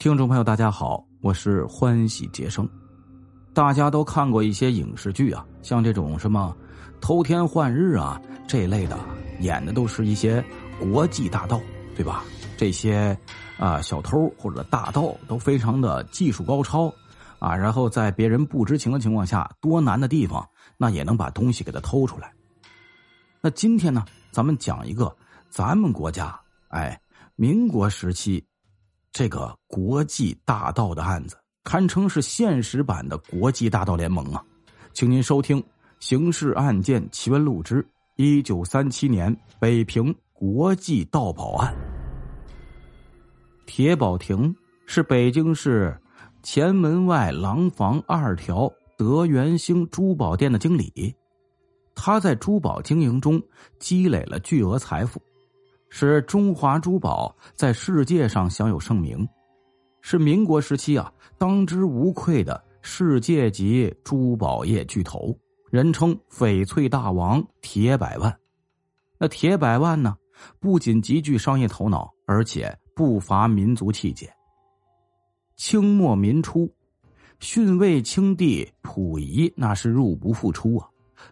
听众朋友，大家好，我是欢喜杰生。大家都看过一些影视剧啊，像这种什么偷天换日啊这类的，演的都是一些国际大盗，对吧？这些啊小偷或者大盗都非常的技术高超啊，然后在别人不知情的情况下，多难的地方那也能把东西给他偷出来。那今天呢，咱们讲一个咱们国家，哎，民国时期。这个国际大盗的案子，堪称是现实版的国际大盗联盟啊！请您收听《刑事案件奇闻录之一九三七年北平国际盗宝案》。铁宝亭是北京市前门外廊坊二条德元兴珠宝店的经理，他在珠宝经营中积累了巨额财富。使中华珠宝在世界上享有盛名，是民国时期啊当之无愧的世界级珠宝业巨头，人称翡翠大王铁百万。那铁百万呢，不仅极具商业头脑，而且不乏民族气节。清末民初，逊位清帝溥仪那是入不敷出啊，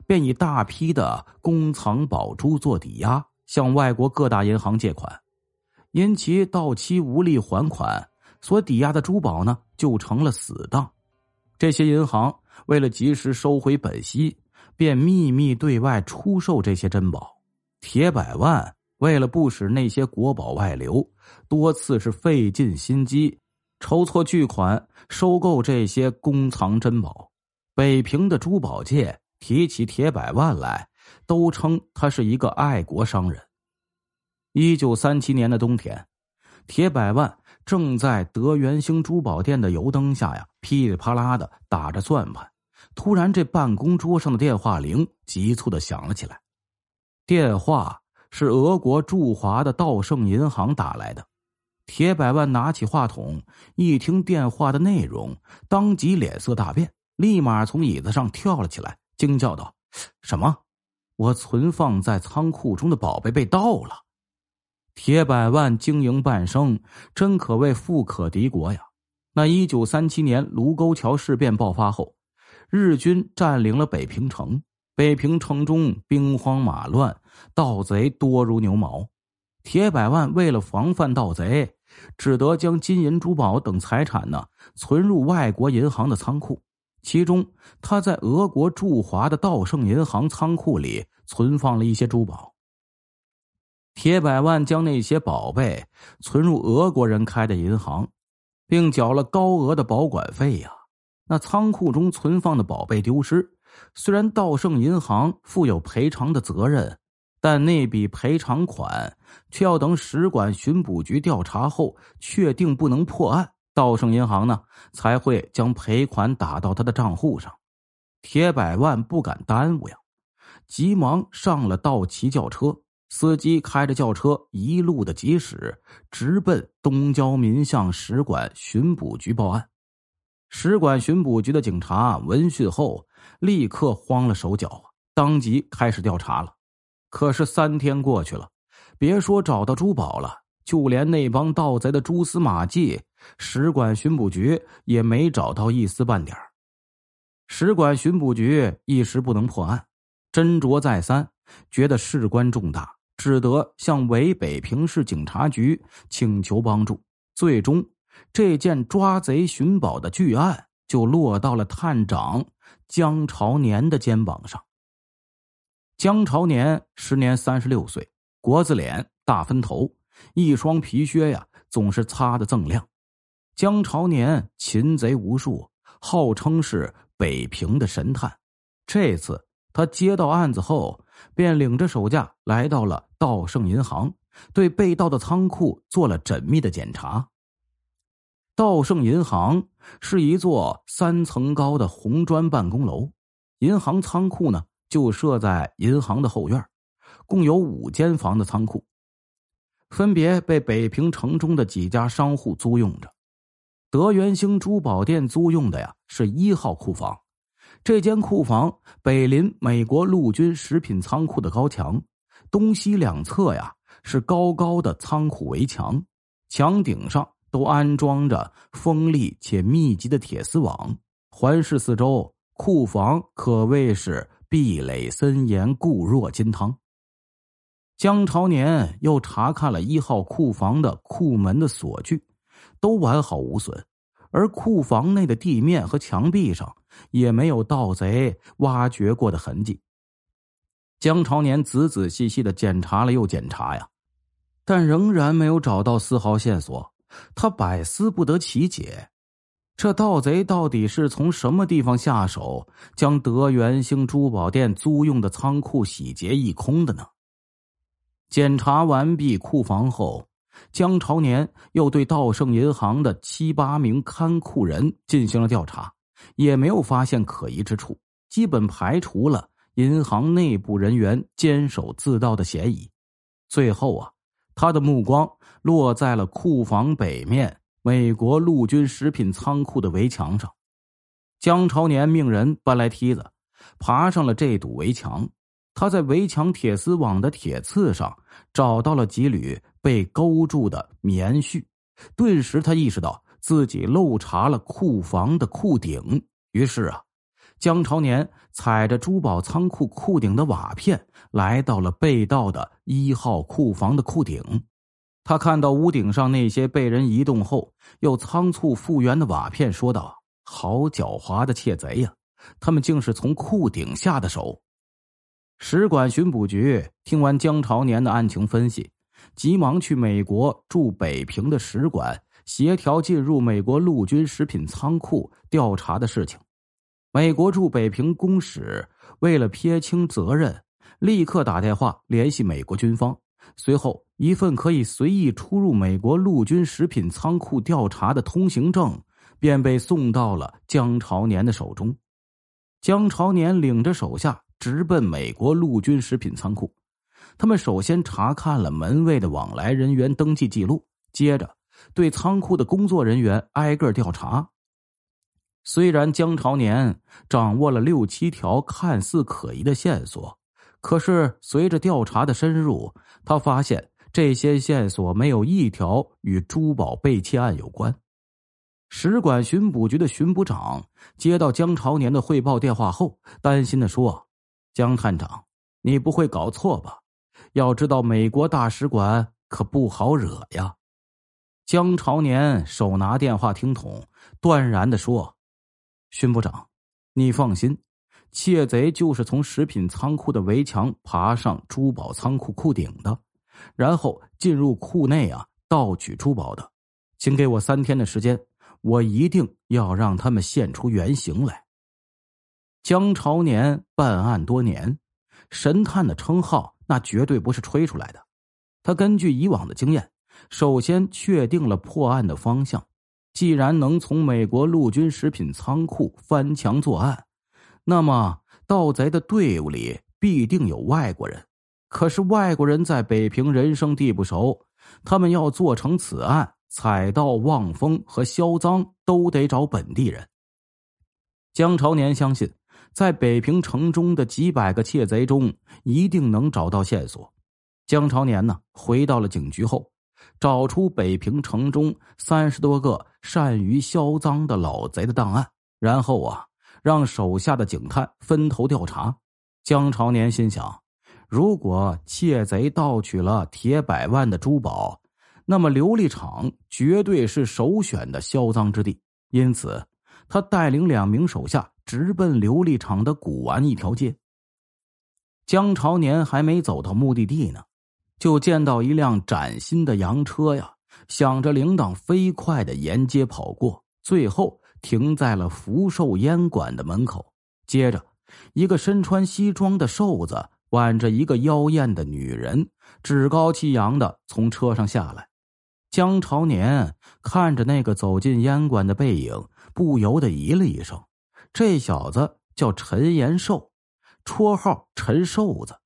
便以大批的公藏宝珠做抵押。向外国各大银行借款，因其到期无力还款，所抵押的珠宝呢就成了死当。这些银行为了及时收回本息，便秘密对外出售这些珍宝。铁百万为了不使那些国宝外流，多次是费尽心机，筹措巨款收购这些公藏珍宝。北平的珠宝界提起铁百万来。都称他是一个爱国商人。一九三七年的冬天，铁百万正在德元兴珠宝店的油灯下呀，噼里啪啦的打着算盘。突然，这办公桌上的电话铃急促的响了起来。电话是俄国驻华的道盛银行打来的。铁百万拿起话筒，一听电话的内容，当即脸色大变，立马从椅子上跳了起来，惊叫道：“什么？”我存放在仓库中的宝贝被盗了，铁百万经营半生，真可谓富可敌国呀！那一九三七年卢沟桥事变爆发后，日军占领了北平城，北平城中兵荒马乱，盗贼多如牛毛。铁百万为了防范盗贼，只得将金银珠宝等财产呢存入外国银行的仓库。其中，他在俄国驻华的道盛银行仓库里存放了一些珠宝。铁百万将那些宝贝存入俄国人开的银行，并缴了高额的保管费呀。那仓库中存放的宝贝丢失，虽然道盛银行负有赔偿的责任，但那笔赔偿款却要等使馆巡捕局调查后确定不能破案。道盛银行呢才会将赔款打到他的账户上，铁百万不敢耽误呀，急忙上了道奇轿车，司机开着轿车一路的疾驶，直奔东郊民巷使馆巡捕局报案。使馆巡捕局的警察闻讯后，立刻慌了手脚当即开始调查了。可是三天过去了，别说找到珠宝了。就连那帮盗贼的蛛丝马迹，使馆巡捕局也没找到一丝半点使馆巡捕局一时不能破案，斟酌再三，觉得事关重大，只得向伪北平市警察局请求帮助。最终，这件抓贼寻宝的巨案就落到了探长江朝年的肩膀上。江朝年时年三十六岁，国字脸，大分头。一双皮靴呀，总是擦得锃亮。江朝年擒贼无数，号称是北平的神探。这次他接到案子后，便领着手下来到了道盛银行，对被盗的仓库做了缜密的检查。道盛银行是一座三层高的红砖办公楼，银行仓库呢就设在银行的后院，共有五间房的仓库。分别被北平城中的几家商户租用着。德元兴珠宝店租用的呀是一号库房，这间库房北临美国陆军食品仓库的高墙，东西两侧呀是高高的仓库围墙，墙顶上都安装着锋利且密集的铁丝网，环视四周，库房可谓是壁垒森严，固若金汤。江朝年又查看了一号库房的库门的锁具，都完好无损，而库房内的地面和墙壁上也没有盗贼挖掘过的痕迹。江朝年仔仔细细的检查了又检查呀，但仍然没有找到丝毫线索。他百思不得其解，这盗贼到底是从什么地方下手，将德元兴珠宝店租用的仓库洗劫一空的呢？检查完毕库房后，江朝年又对道盛银行的七八名看库人进行了调查，也没有发现可疑之处，基本排除了银行内部人员监守自盗的嫌疑。最后啊，他的目光落在了库房北面美国陆军食品仓库的围墙上。江朝年命人搬来梯子，爬上了这堵围墙。他在围墙铁丝网的铁刺上找到了几缕被勾住的棉絮，顿时他意识到自己漏查了库房的库顶。于是啊，江朝年踩着珠宝仓库库顶的瓦片，来到了被盗的一号库房的库顶。他看到屋顶上那些被人移动后又仓促复原的瓦片，说道：“好狡猾的窃贼呀！他们竟是从库顶下的手。”使馆巡捕局听完江朝年的案情分析，急忙去美国驻北平的使馆协调进入美国陆军食品仓库调查的事情。美国驻北平公使为了撇清责任，立刻打电话联系美国军方。随后，一份可以随意出入美国陆军食品仓库调查的通行证便被送到了江朝年的手中。江朝年领着手下。直奔美国陆军食品仓库，他们首先查看了门卫的往来人员登记记录，接着对仓库的工作人员挨个调查。虽然江朝年掌握了六七条看似可疑的线索，可是随着调查的深入，他发现这些线索没有一条与珠宝被窃案有关。使馆巡捕局的巡捕长接到江朝年的汇报电话后，担心的说。江探长，你不会搞错吧？要知道，美国大使馆可不好惹呀。江朝年手拿电话听筒，断然的说：“巡捕长，你放心，窃贼就是从食品仓库的围墙爬上珠宝仓库库顶的，然后进入库内啊盗取珠宝的。请给我三天的时间，我一定要让他们现出原形来。”江朝年办案多年，神探的称号那绝对不是吹出来的。他根据以往的经验，首先确定了破案的方向。既然能从美国陆军食品仓库翻墙作案，那么盗贼的队伍里必定有外国人。可是外国人在北平人生地不熟，他们要做成此案，采盗、望风和销赃都得找本地人。江朝年相信。在北平城中的几百个窃贼中，一定能找到线索。江朝年呢，回到了警局后，找出北平城中三十多个善于销赃的老贼的档案，然后啊，让手下的警探分头调查。江朝年心想，如果窃贼盗取了铁百万的珠宝，那么琉璃厂绝对是首选的销赃之地。因此，他带领两名手下。直奔琉璃厂的古玩一条街。江朝年还没走到目的地呢，就见到一辆崭新的洋车呀，响着铃铛飞快的沿街跑过，最后停在了福寿烟馆的门口。接着，一个身穿西装的瘦子挽着一个妖艳的女人，趾高气扬的从车上下来。江朝年看着那个走进烟馆的背影，不由得咦了一声。这小子叫陈延寿，绰号陈瘦子。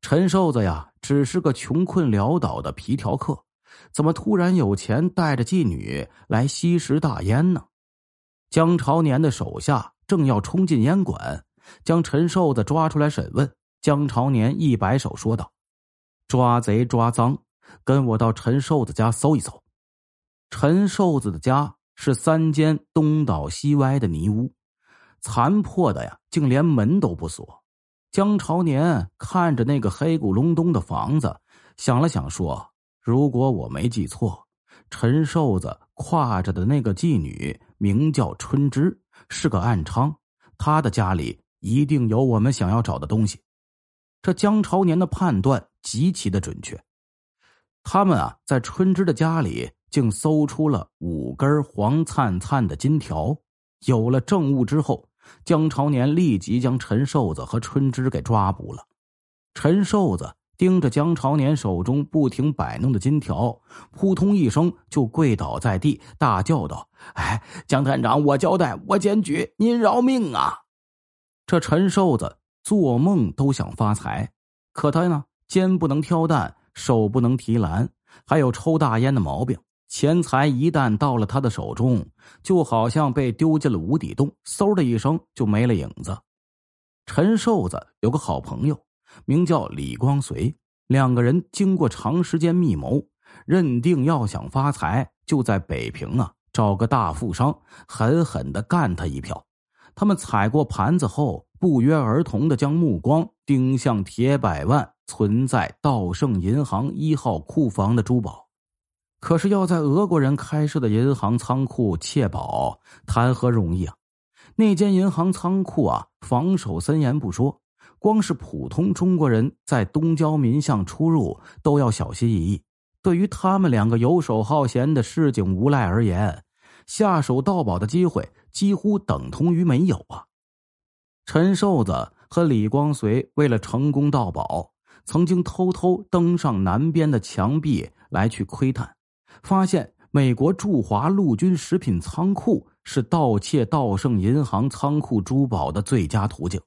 陈瘦子呀，只是个穷困潦倒的皮条客，怎么突然有钱带着妓女来吸食大烟呢？江朝年的手下正要冲进烟馆，将陈瘦子抓出来审问。江朝年一摆手说道：“抓贼抓赃，跟我到陈瘦子家搜一搜。”陈瘦子的家是三间东倒西歪的泥屋，残破的呀，竟连门都不锁。江朝年看着那个黑咕隆咚的房子，想了想说：“如果我没记错，陈瘦子挎着的那个妓女名叫春枝，是个暗娼，她的家里一定有我们想要找的东西。”这江朝年的判断极其的准确。他们啊，在春枝的家里竟搜出了五根黄灿灿的金条。有了证物之后，江朝年立即将陈瘦子和春枝给抓捕了。陈瘦子盯着江朝年手中不停摆弄的金条，扑通一声就跪倒在地，大叫道：“哎，江探长，我交代，我检举，您饶命啊！”这陈瘦子做梦都想发财，可他呢，肩不能挑担。手不能提篮，还有抽大烟的毛病。钱财一旦到了他的手中，就好像被丢进了无底洞，嗖的一声就没了影子。陈瘦子有个好朋友，名叫李光随，两个人经过长时间密谋，认定要想发财，就在北平啊找个大富商，狠狠的干他一票。他们踩过盘子后，不约而同的将目光盯向铁百万。存在道盛银行一号库房的珠宝，可是要在俄国人开设的银行仓库窃宝，谈何容易啊！那间银行仓库啊，防守森严不说，光是普通中国人在东郊民巷出入都要小心翼翼。对于他们两个游手好闲的市井无赖而言，下手盗宝的机会几乎等同于没有啊！陈瘦子和李光随为了成功盗宝。曾经偷偷登上南边的墙壁来去窥探，发现美国驻华陆军食品仓库是盗窃道盛银行仓库珠宝的最佳途径。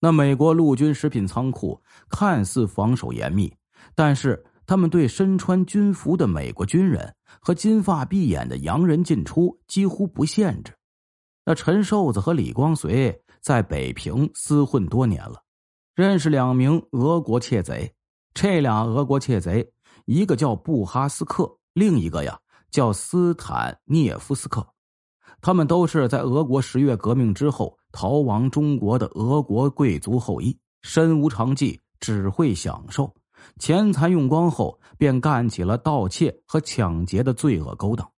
那美国陆军食品仓库看似防守严密，但是他们对身穿军服的美国军人和金发碧眼的洋人进出几乎不限制。那陈瘦子和李光随在北平厮混多年了。认识两名俄国窃贼，这俩俄国窃贼，一个叫布哈斯克，另一个呀叫斯坦涅夫斯克。他们都是在俄国十月革命之后逃亡中国的俄国贵族后裔，身无长技，只会享受，钱财用光后，便干起了盗窃和抢劫的罪恶勾当。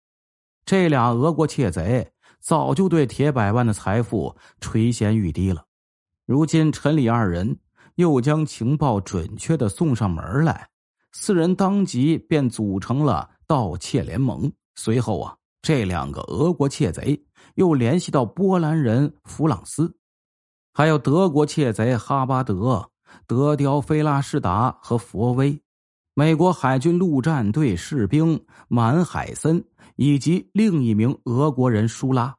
这俩俄国窃贼早就对铁百万的财富垂涎欲滴了，如今陈李二人。又将情报准确的送上门来，四人当即便组成了盗窃联盟。随后啊，这两个俄国窃贼又联系到波兰人弗朗斯，还有德国窃贼哈巴德、德雕菲拉士达和佛威，美国海军陆战队士兵满海森以及另一名俄国人舒拉，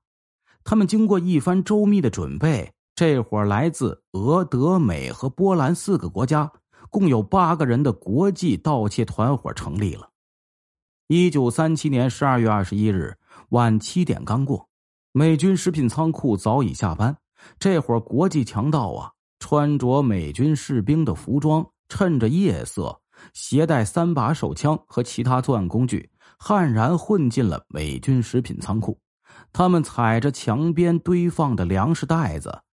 他们经过一番周密的准备。这伙来自俄、德、美和波兰四个国家，共有八个人的国际盗窃团伙成立了。一九三七年十二月二十一日晚七点刚过，美军食品仓库早已下班。这伙国际强盗啊，穿着美军士兵的服装，趁着夜色，携带三把手枪和其他作案工具，悍然混进了美军食品仓库。他们踩着墙边堆放的粮食袋子。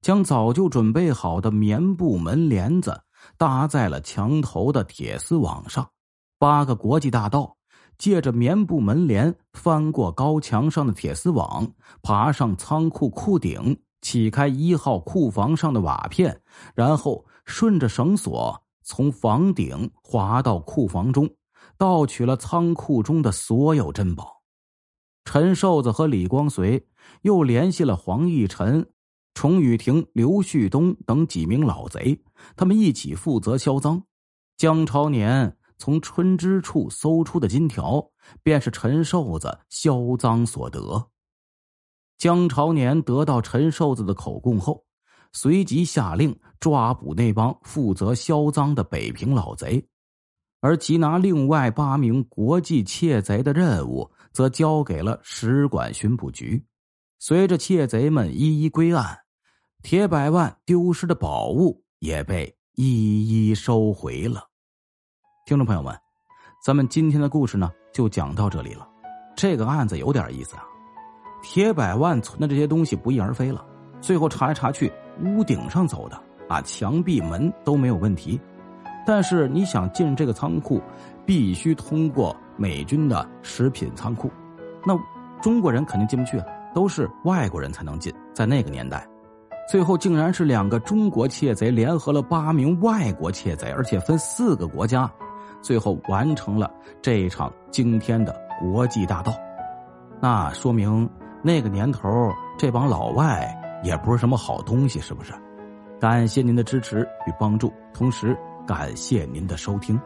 将早就准备好的棉布门帘子搭在了墙头的铁丝网上，八个国际大盗借着棉布门帘翻过高墙上的铁丝网，爬上仓库库顶，起开一号库房上的瓦片，然后顺着绳索从房顶滑到库房中，盗取了仓库中的所有珍宝。陈瘦子和李光随又联系了黄奕晨。崇雨亭、刘旭东等几名老贼，他们一起负责销赃。江超年从春枝处搜出的金条，便是陈瘦子销赃所得。江朝年得到陈瘦子的口供后，随即下令抓捕那帮负责销赃的北平老贼，而缉拿另外八名国际窃贼的任务，则交给了使馆巡捕局。随着窃贼们一一归案。铁百万丢失的宝物也被一一收回了。听众朋友们，咱们今天的故事呢就讲到这里了。这个案子有点意思啊。铁百万存的这些东西不翼而飞了，最后查来查去，屋顶上走的啊，墙壁门都没有问题。但是你想进这个仓库，必须通过美军的食品仓库，那中国人肯定进不去啊，都是外国人才能进。在那个年代，最后竟然是两个中国窃贼联合了八名外国窃贼，而且分四个国家，最后完成了这一场惊天的国际大盗。那说明那个年头这帮老外也不是什么好东西，是不是？感谢您的支持与帮助，同时。感谢您的收听。